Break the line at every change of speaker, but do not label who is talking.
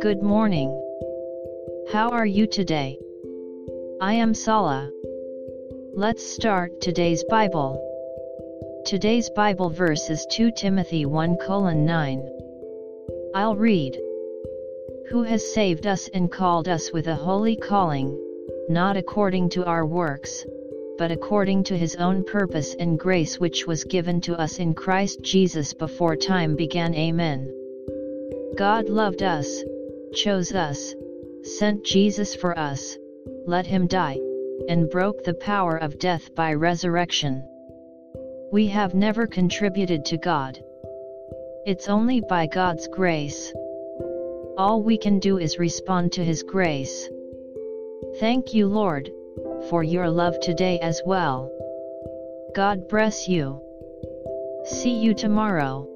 Good morning. How are you today? I am Sala. Let's start today's Bible. Today's Bible verse is 2 Timothy 1 9. I'll read. Who has saved us and called us with a holy calling, not according to our works, but according to his own purpose and grace which was given to us in Christ Jesus before time began. Amen. God loved us chose us, sent Jesus for us, let him die, and broke the power of death by resurrection. We have never contributed to God. It's only by God's grace. All we can do is respond to His grace. Thank you, Lord, for your love today as well. God bless you. See you tomorrow.